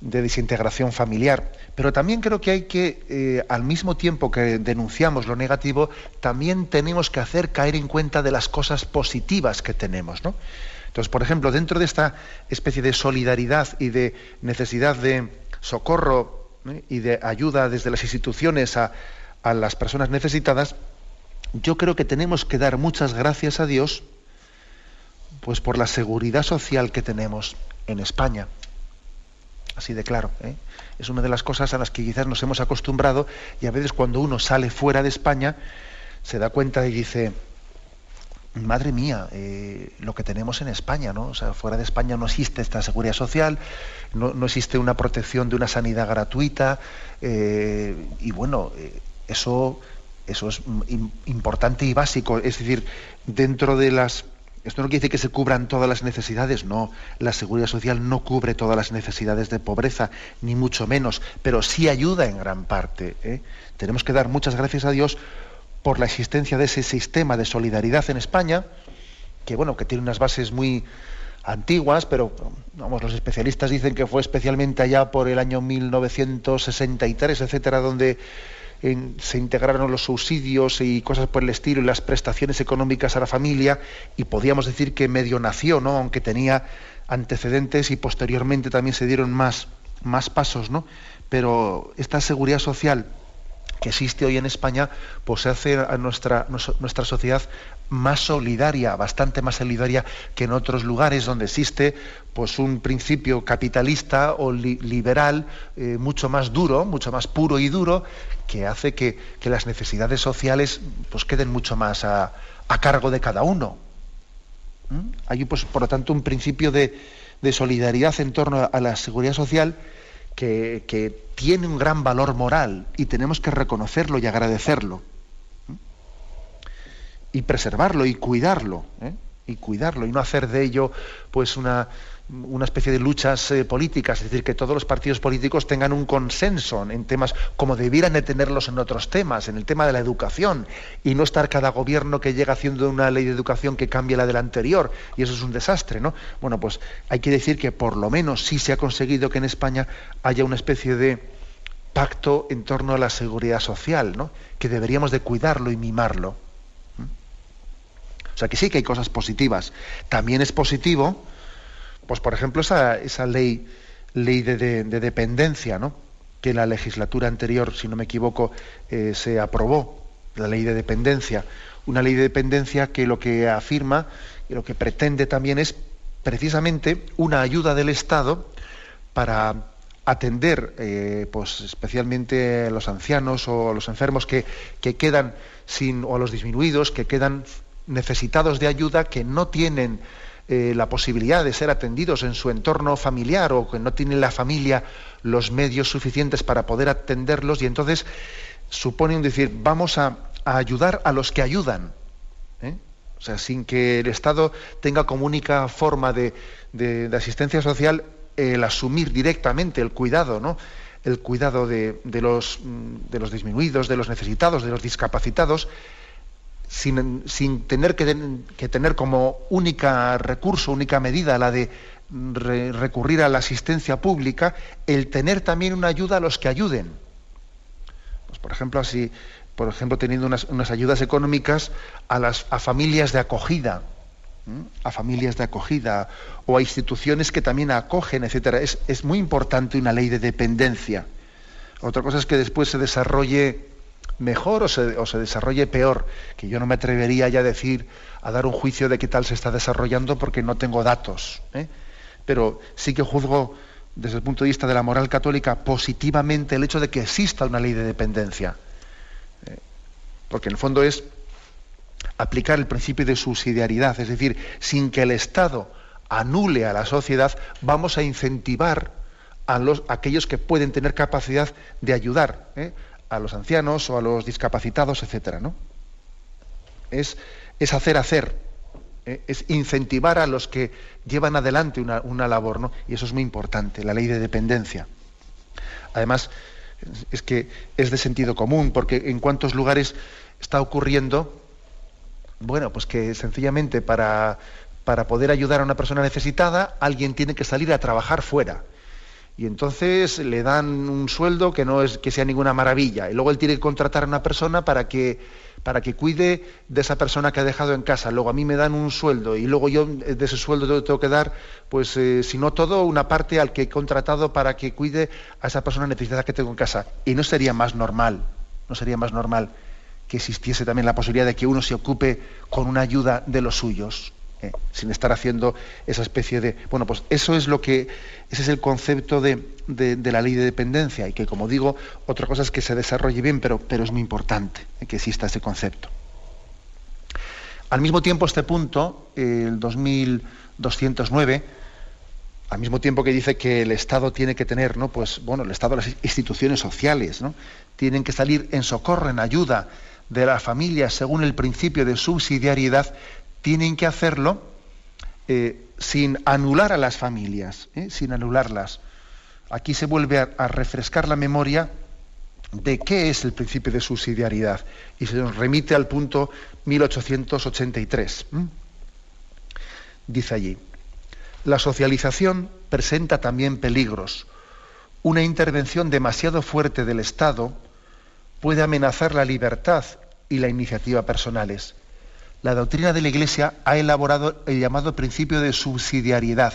de desintegración familiar. Pero también creo que hay que, eh, al mismo tiempo que denunciamos lo negativo, también tenemos que hacer caer en cuenta de las cosas positivas que tenemos. ¿no? Entonces, por ejemplo, dentro de esta especie de solidaridad y de necesidad de socorro ¿eh? y de ayuda desde las instituciones a, las personas necesitadas, yo creo que tenemos que dar muchas gracias a Dios pues por la seguridad social que tenemos en España. Así de claro. ¿eh? Es una de las cosas a las que quizás nos hemos acostumbrado y a veces cuando uno sale fuera de España se da cuenta y dice, madre mía, eh, lo que tenemos en España, ¿no? O sea, fuera de España no existe esta seguridad social, no, existe una protección de una sanidad gratuita, eh, y bueno, eso, eso es importante y básico. Es decir, dentro de las. Esto no quiere decir que se cubran todas las necesidades, no. La seguridad social no cubre todas las necesidades de pobreza, ni mucho menos, pero sí ayuda en gran parte. Tenemos que dar muchas gracias a Dios por la existencia de ese sistema de solidaridad en España, que bueno, que tiene unas bases muy antiguas, pero vamos, los especialistas dicen que fue especialmente allá por el año 1963, etcétera, donde se integraron los subsidios y cosas por el estilo y las prestaciones económicas a la familia y podíamos decir que medio nació, ¿no? aunque tenía antecedentes y posteriormente también se dieron más, más pasos, ¿no? pero esta seguridad social que existe hoy en España, pues se hace a nuestra, nuestra sociedad más solidaria, bastante más solidaria que en otros lugares donde existe pues un principio capitalista o liberal eh, mucho más duro, mucho más puro y duro, que hace que, las necesidades sociales pues queden mucho más a, cargo de cada uno. ¿Mm? Hay pues por lo tanto un principio de, de solidaridad en torno a la seguridad social que, tiene un gran valor moral y tenemos que reconocerlo y agradecerlo. Y preservarlo y cuidarlo. ¿eh? Y cuidarlo y no hacer de ello pues una, una especie de luchas eh, políticas, es decir, que todos los partidos políticos tengan un consenso en temas como debieran de tenerlos en otros temas, en el tema de la educación, y no estar cada gobierno que llega haciendo una ley de educación que cambie la del anterior, y eso es un desastre, ¿no? Bueno, pues hay que decir que por lo menos sí se ha conseguido que en España haya una especie de pacto en torno a la seguridad social, ¿no? Que deberíamos de cuidarlo y mimarlo. O sea que sí que hay cosas positivas. También es positivo pues por ejemplo esa, esa ley, ley de, dependencia, ¿no? que la legislatura anterior, si no me equivoco, eh, se aprobó, la ley de dependencia. Una ley de dependencia que lo que afirma y lo que pretende también es precisamente una ayuda del Estado para atender eh, pues especialmente a los ancianos o a los enfermos que, que, quedan sin, o a los disminuidos que quedan necesitados de ayuda, que no tienen eh, la posibilidad de ser atendidos en su entorno familiar o que no tiene la familia los medios suficientes para poder atenderlos y entonces supone un decir, vamos a, ayudar a los que ayudan. ¿eh? O sea, sin que el Estado tenga como única forma de, asistencia social el asumir directamente el cuidado, ¿no? el cuidado de, de los disminuidos, de los necesitados, de los discapacitados, sin, tener que, tener como única recurso, única medida la de recurrir a la asistencia pública, el tener también una ayuda a los que ayuden. Pues, por ejemplo, así, por ejemplo, teniendo unas, ayudas económicas a familias de acogida, a familias de acogida o a instituciones que también acogen, etcétera. Es, es muy importante una ley de dependencia. Otra cosa es que después se desarrolle mejor o se, desarrolle peor, que yo no me atrevería ya a decir, a dar un juicio de qué tal se está desarrollando porque no tengo datos. ¿eh? Pero sí que juzgo desde el punto de vista de la moral católica positivamente el hecho de que exista una ley de dependencia. ¿eh? porque en el fondo es aplicar el principio de subsidiariedad, es decir, sin que el Estado anule a la sociedad, vamos a incentivar a, los, aquellos que pueden tener capacidad de ayudar ¿eh? A los ancianos o a los discapacitados, etcétera, ¿no? Es, hacer hacer, ¿eh? es incentivar a los que llevan adelante una, una, labor, ¿no? Y eso es muy importante, la ley de dependencia. Además, es que es de sentido común, porque en cuántos lugares está ocurriendo, bueno, pues que sencillamente para, para poder ayudar a una persona necesitada, alguien tiene que salir a trabajar fuera y entonces le dan un sueldo que no es que sea ninguna maravilla. Y luego él tiene que contratar a una persona para que para que cuide de esa persona que ha dejado en casa. Luego a mí me dan un sueldo y luego yo de ese sueldo tengo que dar pues eh, si no todo una parte al que he contratado para que cuide a esa persona necesitada que tengo en casa. Y no sería más normal no sería más normal que existiese también la posibilidad de que uno se ocupe con una ayuda de los suyos eh, sin estar haciendo esa especie de... Bueno, pues eso es lo que... Ese es el concepto de, la ley de dependencia y que, como digo, otra cosa es que se desarrolle bien, pero, pero es muy importante eh, que exista ese concepto. Al mismo tiempo, este punto, el 2209, al mismo tiempo que dice que el Estado tiene que tener, ¿no? Pues bueno, el Estado, las instituciones sociales, ¿no? Tienen que salir en socorro, en ayuda de las familias según el principio de subsidiariedad, tienen que hacerlo eh, sin anular a las familias, ¿eh? sin anularlas. Aquí se vuelve a, refrescar la memoria de qué es el principio de subsidiariedad y se nos remite al punto 1883. Dice allí, la socialización presenta también peligros. Una intervención demasiado fuerte del Estado puede amenazar la libertad y la iniciativa personales la doctrina de la Iglesia ha elaborado el llamado principio de subsidiariedad.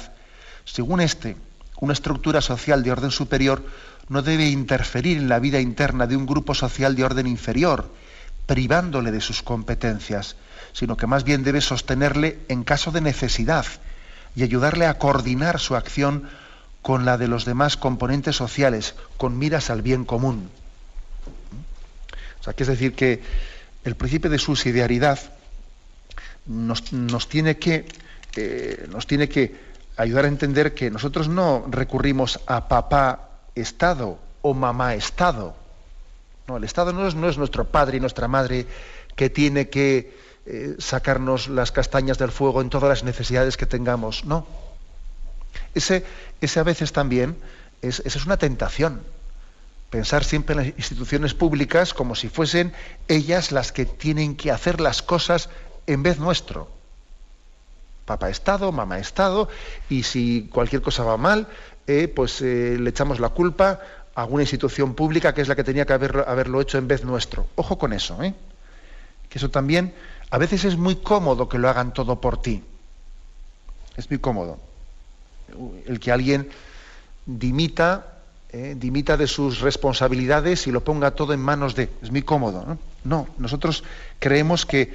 Según este, una estructura social de orden superior no debe interferir en la vida interna de un grupo social de orden inferior, privándole de sus competencias, sino que más bien debe sostenerle en caso de necesidad y ayudarle a coordinar su acción con la de los demás componentes sociales, con miras al bien común. O sea, es decir que el principio de subsidiariedad nos, tiene que, eh, nos tiene que ayudar a entender que nosotros no recurrimos a papá Estado o mamá Estado. No, el Estado no es, no es nuestro padre y nuestra madre que tiene que eh, sacarnos las castañas del fuego en todas las necesidades que tengamos. No. Ese, ese a veces también es, esa es una tentación. Pensar siempre en las instituciones públicas como si fuesen ellas las que tienen que hacer las cosas en vez nuestro. Papá Estado, mamá Estado, y si cualquier cosa va mal, eh, pues eh, le echamos la culpa a alguna institución pública que es la que tenía que haberlo, hecho en vez nuestro. Ojo con eso, ¿eh? que eso también a veces es muy cómodo que lo hagan todo por ti. Es muy cómodo. El que alguien dimita, dimita de sus responsabilidades y lo ponga todo en manos de... Es muy cómodo. No, no nosotros creemos que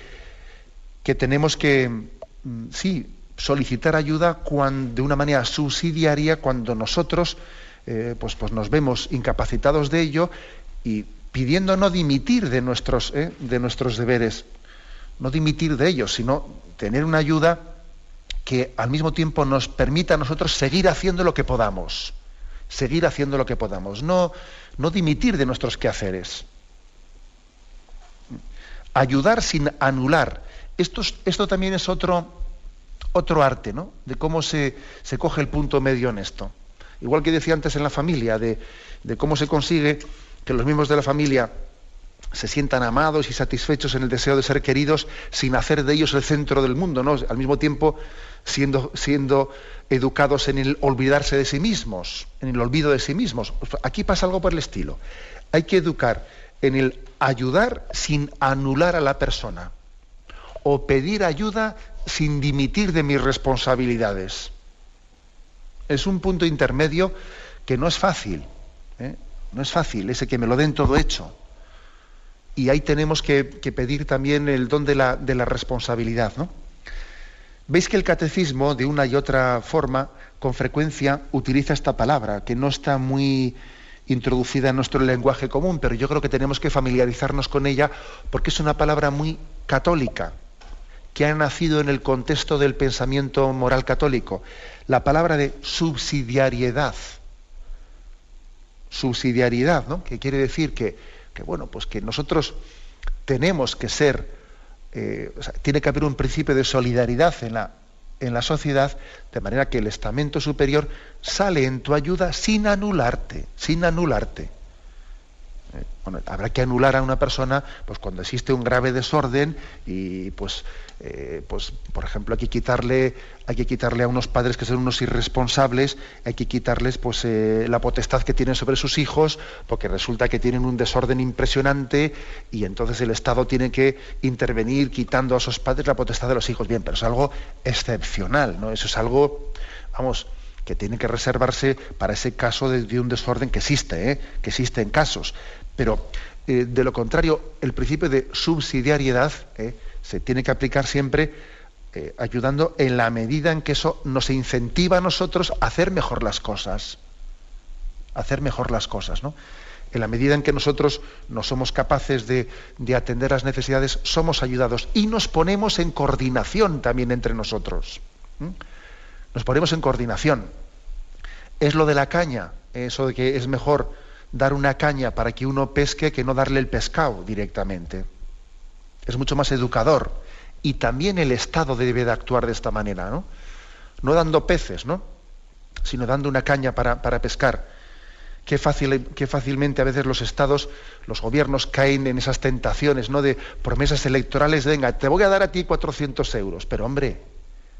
que tenemos que, mm, sí, solicitar ayuda de una manera subsidiaria cuando nosotros eh, pues, pues nos vemos incapacitados de ello y pidiendo no dimitir de nuestros, eh, de nuestros deberes, no dimitir de ellos, sino tener una ayuda que al mismo tiempo nos permita a nosotros seguir haciendo lo que podamos, seguir haciendo lo que podamos, no, no dimitir de nuestros quehaceres. Ayudar sin anular esto, también es otro, otro arte, ¿no? De cómo se, coge el punto medio en esto. Igual que decía antes en la familia, de, cómo se consigue que los miembros de la familia se sientan amados y satisfechos en el deseo de ser queridos sin hacer de ellos el centro del mundo, ¿no? Al mismo tiempo siendo, siendo educados en el olvidarse de sí mismos, en el olvido de sí mismos. Aquí pasa algo por el estilo. Hay que educar en el ayudar sin anular a la persona o pedir ayuda sin dimitir de mis responsabilidades. Es un punto intermedio que no es fácil. ¿eh? No es fácil ese que me lo den todo hecho. y ahí tenemos que, pedir también el don de la, de la responsabilidad. ¿no? Veis que el catecismo, de una y otra forma, con frecuencia utiliza esta palabra, que no está muy introducida en nuestro lenguaje común, pero yo creo que tenemos que familiarizarnos con ella porque es una palabra muy católica, que ha nacido en el contexto del pensamiento moral católico. La palabra de subsidiariedad. Subsidiariedad, ¿no? Que quiere decir que que bueno, pues que nosotros tenemos que ser, eh, tiene que haber un principio de solidaridad en la, en la sociedad, de manera que el estamento superior sale en tu ayuda sin anularte, sin anularte. Bueno, habrá que anular a una persona pues cuando existe un grave desorden y pues, eh, pues por ejemplo hay que quitarle hay que quitarle a unos padres que son unos irresponsables hay que quitarles pues eh, la potestad que tienen sobre sus hijos porque resulta que tienen un desorden impresionante y entonces el Estado tiene que intervenir quitando a esos padres la potestad de los hijos bien pero es algo excepcional no eso es algo vamos que tiene que reservarse para ese caso de, un desorden que existe, ¿eh? que existe en casos. Pero eh, de lo contrario, el principio de subsidiariedad eh, se tiene que aplicar siempre eh, ayudando en la medida en que eso nos incentiva a nosotros a hacer mejor las cosas. hacer mejor las cosas, ¿no? En la medida en que nosotros no somos capaces de, atender las necesidades, somos ayudados y nos ponemos en coordinación también entre nosotros. Nos ponemos en coordinación. Es lo de la caña, eso de que es mejor dar una caña para que uno pesque que no darle el pescado directamente. Es mucho más educador. Y también el Estado debe de actuar de esta manera, ¿no? No dando peces, ¿no? Sino dando una caña para, pescar. Qué, fácil, qué fácilmente a veces los estados, los gobiernos caen en esas tentaciones, ¿no? De promesas electorales, venga, te voy a dar a ti 400 euros. Pero hombre,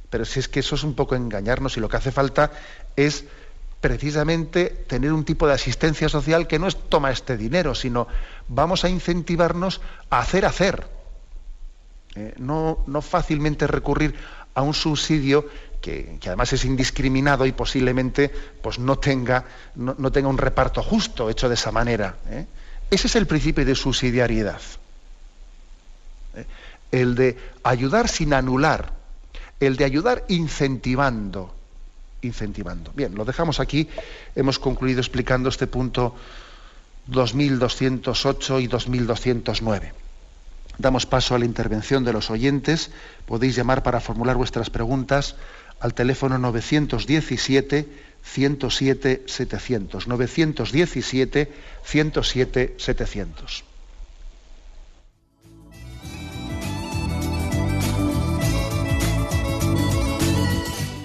pero si es que eso es un poco engañarnos y lo que hace falta es precisamente tener un tipo de asistencia social que no es toma este dinero, sino vamos a incentivarnos a hacer hacer. Eh, no, no, fácilmente recurrir a un subsidio que, además es indiscriminado y posiblemente pues, no, tenga, no, tenga un reparto justo hecho de esa manera. ¿eh? Ese es el principio de subsidiariedad. ¿eh? El de ayudar sin anular, el de ayudar incentivando incentivando. Bien, lo dejamos aquí. Hemos concluido explicando este punto 2208 y 2209. Damos paso a la intervención de los oyentes. Podéis llamar para formular vuestras preguntas al teléfono 917 107 700. 917 107 700.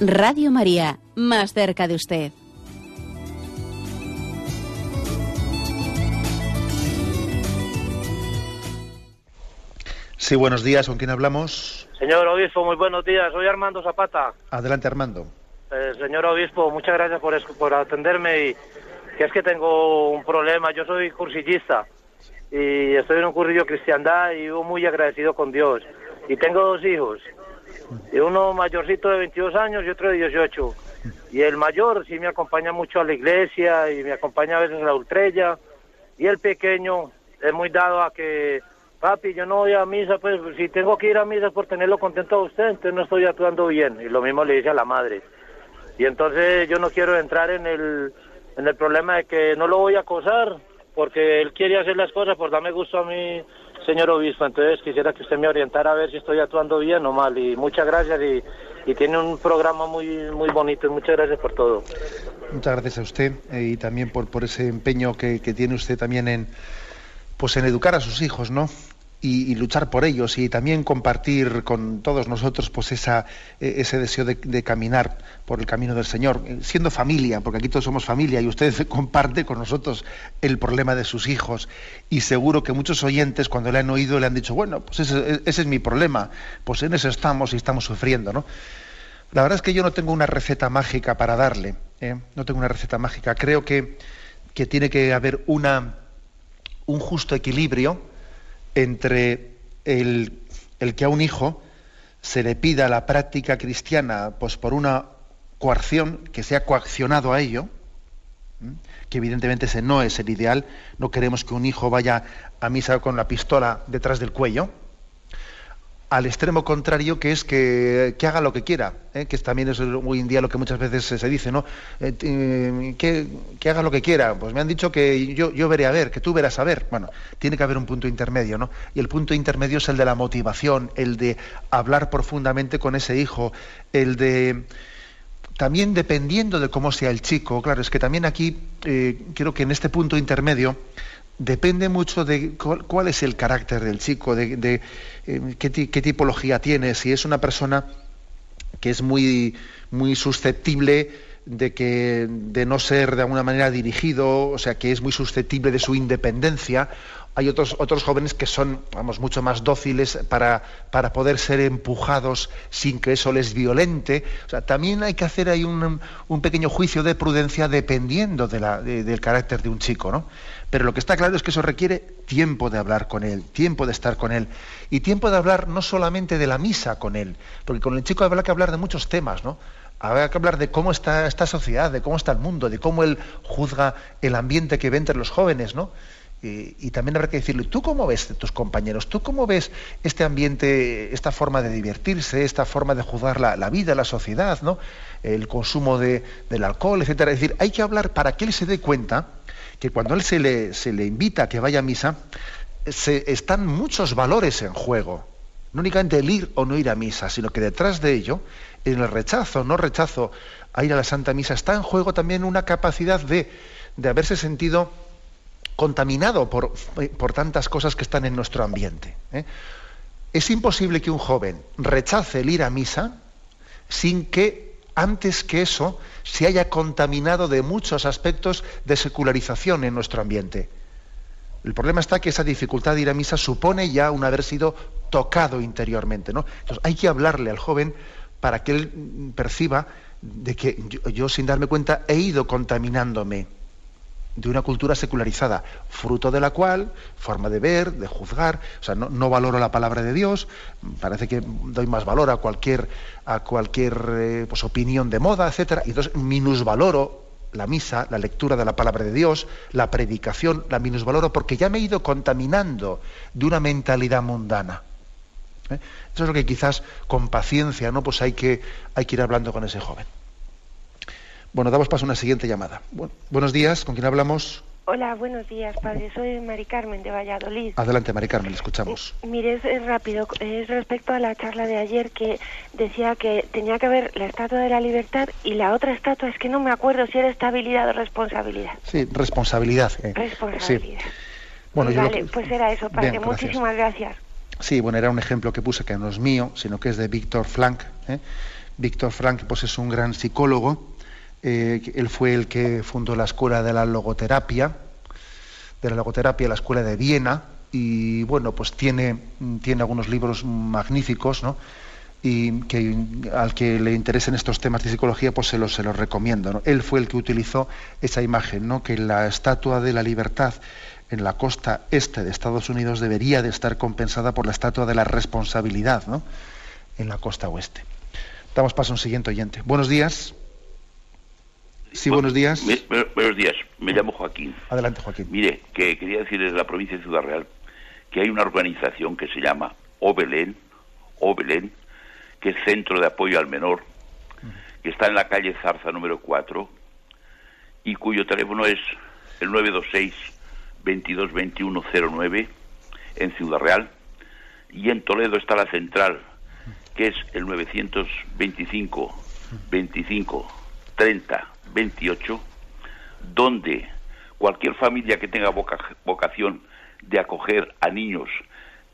Radio María, más cerca de usted.
Sí, buenos días, ¿con quién hablamos?
Señor Obispo, muy buenos días, soy Armando Zapata.
Adelante, Armando.
Eh, señor Obispo, muchas gracias por, por atenderme y que es que tengo un problema, yo soy cursillista y estoy en un cursillo cristiandad y vivo muy agradecido con Dios. Y tengo dos hijos, y uno mayorcito de 22 años y otro de 18. Y el mayor sí me acompaña mucho a la iglesia y me acompaña a veces en la ultrella. Y el pequeño es muy dado a que, papi, yo no voy a misa, pues si tengo que ir a misa por tenerlo contento a usted, entonces no estoy actuando bien. Y lo mismo le dice a la madre. Y entonces yo no quiero entrar en el, en el problema de que no lo voy a acosar, porque él quiere hacer las cosas por darme gusto a mí, señor obispo. Entonces quisiera que usted me orientara a ver si estoy actuando bien o mal. Y muchas gracias y, tiene un programa muy muy bonito. Y muchas gracias por todo.
Muchas gracias a usted eh, y también por, por ese empeño que, que tiene usted también en pues en educar a sus hijos, ¿no? Y, luchar por ellos y también compartir con todos nosotros pues esa, e, ese deseo de, caminar por el camino del Señor, eh, siendo familia, porque aquí todos somos familia y usted comparte con nosotros el problema de sus hijos y seguro que muchos oyentes cuando le han oído le han dicho, bueno, pues ese, es mi problema, pues en eso estamos y estamos sufriendo, ¿no? La verdad es que yo no tengo una receta mágica para darle, ¿eh? no tengo una receta mágica, creo que, que tiene que haber una, un justo equilibrio, entre el, que a un hijo se le pida la práctica cristiana pues por una coacción, que sea coaccionado a ello, que evidentemente ese no es el ideal, no queremos que un hijo vaya a misa con la pistola detrás del cuello, al extremo contrario, que es que, haga lo que quiera, ¿eh? que también es hoy en día lo que muchas veces se dice, ¿no? Eh, eh, que, haga lo que quiera. Pues me han dicho que yo, yo veré a ver, que tú verás a ver. Bueno, tiene que haber un punto intermedio, ¿no? Y el punto intermedio es el de la motivación, el de hablar profundamente con ese hijo, el de también dependiendo de cómo sea el chico, claro, es que también aquí creo que en este punto intermedio depende mucho de cuál, es el carácter del chico, de, eh, qué, tipología tiene, si es una persona que es muy, muy susceptible de que de no ser de alguna manera dirigido, o sea, que es muy susceptible de su independencia, hay otros, otros jóvenes que son vamos, mucho más dóciles para, para poder ser empujados sin que eso les violente. O sea, también hay que hacer ahí un, un pequeño juicio de prudencia dependiendo del carácter de un chico. ¿no? Pero lo que está claro es que eso requiere tiempo de hablar con él, tiempo de estar con él y tiempo de hablar no solamente de la misa con él, porque con el chico habrá que hablar de muchos temas, ¿no? Habrá que hablar de cómo está esta sociedad, de cómo está el mundo, de cómo él juzga el ambiente que ve entre los jóvenes, ¿no? Y, también habrá que decirle, ¿tú cómo ves tus compañeros? ¿Tú cómo ves este ambiente, esta forma de divertirse, esta forma de juzgar la, vida, la sociedad, ¿no? el consumo de, del alcohol, etcétera? Es decir, hay que hablar para que él se dé cuenta que cuando él se le, se le invita a que vaya a misa, se, están muchos valores en juego. No únicamente el ir o no ir a misa, sino que detrás de ello, en el rechazo, no rechazo a ir a la Santa Misa, está en juego también una capacidad de, de haberse sentido contaminado por, por, tantas cosas que están en nuestro ambiente. ¿eh? Es imposible que un joven rechace el ir a misa sin que antes que eso se haya contaminado de muchos aspectos de secularización en nuestro ambiente. El problema está que esa dificultad de ir a misa supone ya un haber sido tocado interiormente. ¿no? Entonces hay que hablarle al joven para que él perciba de que yo sin darme cuenta he ido contaminándome de una cultura secularizada, fruto de la cual, forma de ver, de juzgar, o sea, no, valoro la palabra de Dios, parece que doy más valor a cualquier, a cualquier eh, pues, opinión de moda, etcétera, y entonces minusvaloro la misa, la lectura de la palabra de Dios, la predicación, la minusvaloro porque ya me he ido contaminando de una mentalidad mundana. ¿eh? Eso es lo que quizás con paciencia, ¿no? Pues hay que, hay que ir hablando con ese joven. Bueno, damos paso a una siguiente llamada. buenos días, ¿con quién hablamos?
Hola, buenos días, padre. Soy Mari Carmen de Valladolid.
Adelante, Mari Carmen, le escuchamos.
Eh, mire, es, rápido. Es respecto a la charla de ayer que decía que tenía que haber la estatua de la libertad y la otra estatua, es que no me acuerdo si era estabilidad o responsabilidad.
Sí, responsabilidad.
Eh. Responsabilidad. Bueno, vale, pues era eso, padre. Muchísimas gracias.
Sí, bueno, era un ejemplo que puse que no es mío, sino que es de Víctor Frank. ¿eh? Víctor Frank pues, es un gran psicólogo eh, él fue el que fundó la escuela de la logoterapia, de la logoterapia, la escuela de Viena, y bueno, pues tiene, tiene algunos libros magníficos, ¿no? y que al que le interesen estos temas de psicología, pues se los, se los recomiendo. Él fue el que utilizó esa imagen, ¿no? que la estatua de la libertad en la costa este de Estados Unidos debería de estar compensada por la estatua de la responsabilidad ¿no? en la costa oeste. Damos paso a un siguiente oyente. Buenos días. Sí, buenos días.
buenos días, me llamo Joaquín.
Adelante, Joaquín.
Mire, que quería decirles de la provincia de Ciudad Real que hay una organización que se llama Obelén, Obelén, que es Centro de Apoyo al Menor, que está en la calle Zarza número 4 y cuyo teléfono es el 926 222109 en Ciudad Real y en Toledo está la central que es el 925 25 30 28 donde cualquier familia que tenga vocación de acoger a niños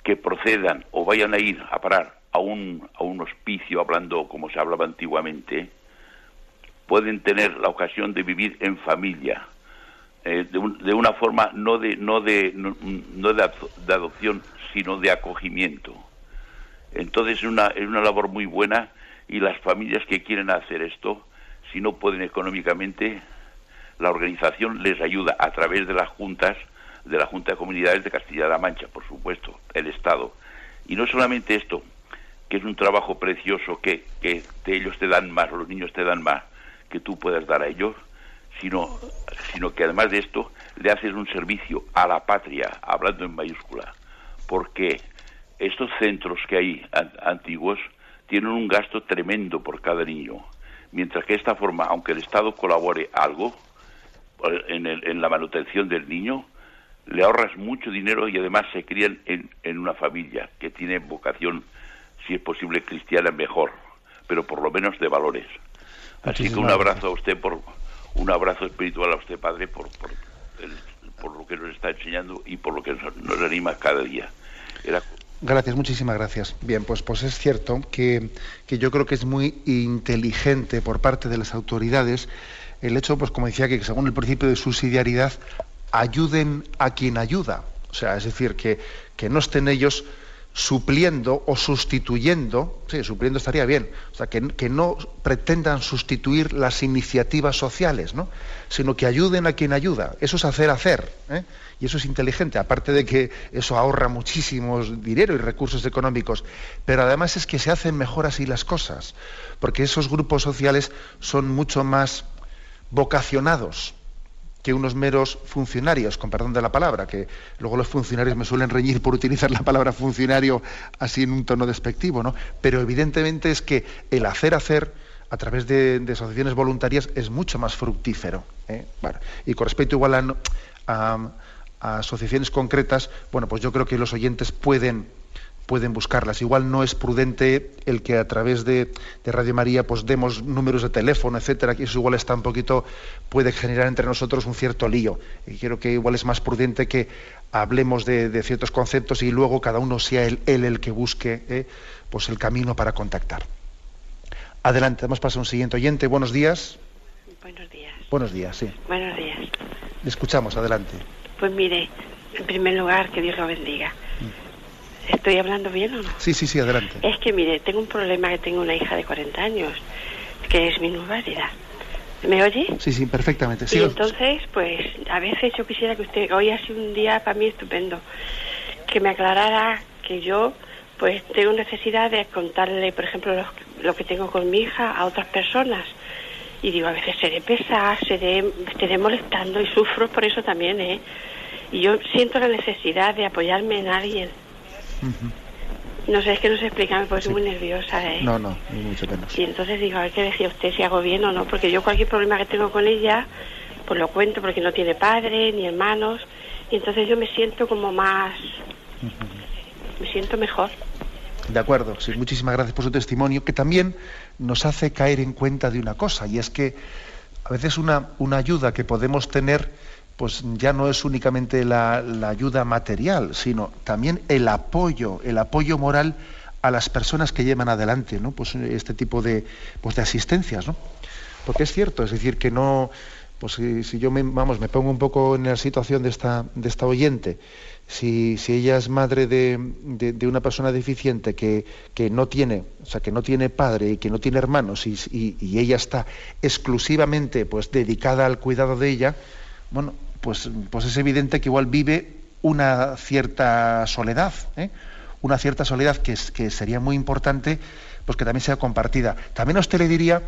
que procedan o vayan a ir a parar a un, a un hospicio, hablando como se hablaba antiguamente, pueden tener la ocasión de vivir en familia, eh, de, una forma no de no de no, de, adopción sino de acogimiento. Entonces es una es una labor muy buena y las familias que quieren hacer esto si no pueden económicamente la organización les ayuda a través de las juntas de la Junta de Comunidades de Castilla-La Mancha por supuesto el Estado. Y no solamente esto que es un trabajo precioso que, que ellos te dan más los niños te dan más que tú puedas dar a ellos sino, sino que además de esto le haces un servicio a la patria, hablando en mayúscula, porque estos centros que hay antiguos tienen un gasto tremendo por cada niño, mientras que de esta forma, aunque el Estado colabore algo eh, en, en la manutención del niño, le ahorras mucho dinero y además se crían en, en una familia que tiene vocación, si es posible, cristiana mejor, pero por lo menos de valores. Así que un abrazo a usted por, un abrazo espiritual a usted, Padre, por, por, por lo que nos está enseñando y por lo que nos, anima cada día.
Gracias, muchísimas gracias. Bien, pues, pues es cierto que, que, yo creo que es muy inteligente por parte de las autoridades el hecho, pues como decía, que según el principio de subsidiariedad, ayuden a quien ayuda. O sea, es decir, que, que no estén ellos supliendo o sustituyendo, sí, supliendo estaría bien, o sea, que, no pretendan sustituir las iniciativas sociales, ¿no? sino que ayuden a quien ayuda. Eso es hacer hacer, ¿eh? y eso es inteligente, aparte de que eso ahorra muchísimos dinero y recursos económicos, pero además es que se hacen mejor así las cosas, porque esos grupos sociales son mucho más vocacionados, que unos meros funcionarios, con perdón de la palabra, que luego los funcionarios me suelen reñir por utilizar la palabra funcionario así en un tono despectivo, ¿no? Pero evidentemente es que el hacer hacer a través de, asociaciones voluntarias es mucho más fructífero. ¿eh? y con respecto igual a, a asociaciones concretas, bueno, pues yo creo que los oyentes pueden pueden buscarlas. Igual no es prudente el que a través de, Radio María pues demos números de teléfono, etcétera, que eso igual está un poquito, puede generar entre nosotros un cierto lío. Y creo que igual es más prudente que hablemos de, ciertos conceptos y luego cada uno sea él, el que busque eh, pues el camino para contactar. Adelante, vamos a pasar a un siguiente oyente. Buenos días.
Buenos días.
Buenos días, sí.
Buenos días.
Le escuchamos, adelante.
Pues mire, en primer lugar, que Dios lo bendiga. ¿Estoy hablando bien o no?
Sí, sí, sí, adelante.
Es que, mire, tengo un problema que tengo una hija de 40 años, que es minusválida. ¿Me oye?
Sí, sí, perfectamente.
Sí, y entonces, pues, a veces yo quisiera que usted, hoy ha sido un día para mí estupendo, que me aclarara que yo, pues, tengo necesidad de contarle, por ejemplo, lo, lo que tengo con mi hija a otras personas. Y digo, a veces seré pesada, seré, estaré molestando y sufro por eso también, ¿eh? Y yo siento la necesidad de apoyarme en alguien no sé, es que no se explica, me pone muy nerviosa. ¿eh?
No, no, ni mucho menos.
Y entonces digo, a ver qué decía usted, si hago bien o no, porque yo cualquier problema que tengo con ella, pues lo cuento, porque no tiene padre ni hermanos, y entonces yo me siento como más. Me siento mejor.
De acuerdo, sí, muchísimas gracias por su testimonio, que también nos hace caer en cuenta de una cosa, y es que a veces una, una ayuda que podemos tener pues ya no es únicamente la, ayuda material, sino también el apoyo, el apoyo moral a las personas que llevan adelante ¿no? pues este tipo de, pues de asistencias. ¿no? Porque es cierto, es decir, que no, pues si, yo me, vamos, me pongo un poco en la situación de esta, de esta oyente, si, si ella es madre de, de, una persona deficiente que, que, no tiene, o sea, que no tiene padre y que no tiene hermanos y, y ella está exclusivamente pues dedicada al cuidado de ella, bueno, pues, pues es evidente que igual vive una cierta soledad, ¿eh? una cierta soledad que, sería muy importante pues que también sea compartida. También a usted le diría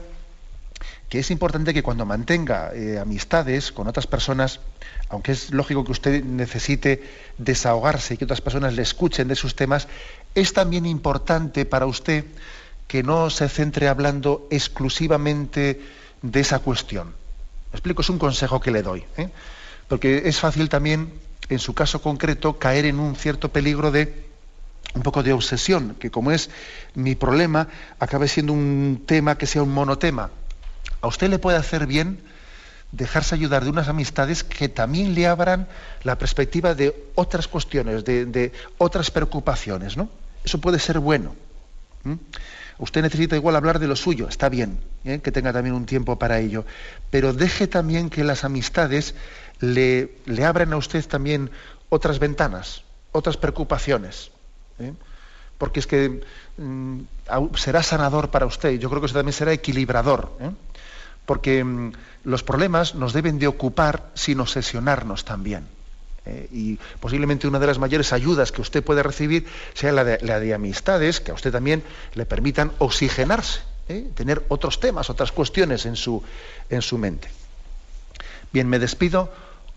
que es importante que cuando mantenga eh, amistades con otras personas, aunque es lógico que usted necesite desahogarse y que otras personas le escuchen de sus temas, es también importante para usted que no se centre hablando exclusivamente de esa cuestión. Me explico, es un consejo que le doy. ¿eh? Porque es fácil también en su caso concreto, caer en un cierto peligro de un poco de obsesión, que como es mi problema, acabe siendo un tema que sea un monotema. A usted le puede hacer bien dejarse ayudar de unas amistades que también le abran la perspectiva de otras cuestiones, de, otras preocupaciones, ¿no? Eso puede ser bueno. Usted necesita igual hablar de lo suyo, está bien, ¿eh? que tenga también un tiempo para ello, pero deje también que las amistades le, abran a usted también otras ventanas, otras preocupaciones. ¿eh? Porque es que mm, será sanador para usted, yo creo que eso también será equilibrador. ¿eh? Porque mm, los problemas nos deben de ocupar sin obsesionarnos también. Eh, y posiblemente una de las mayores ayudas que usted puede recibir sea la de, amistades que a usted también le permitan oxigenarse, tener otros temas, otras cuestiones en su, en su mente. Bien, me despido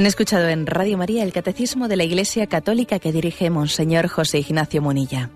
Han escuchado en Radio María el Catecismo de la Iglesia Católica que dirige Monseñor José Ignacio Monilla.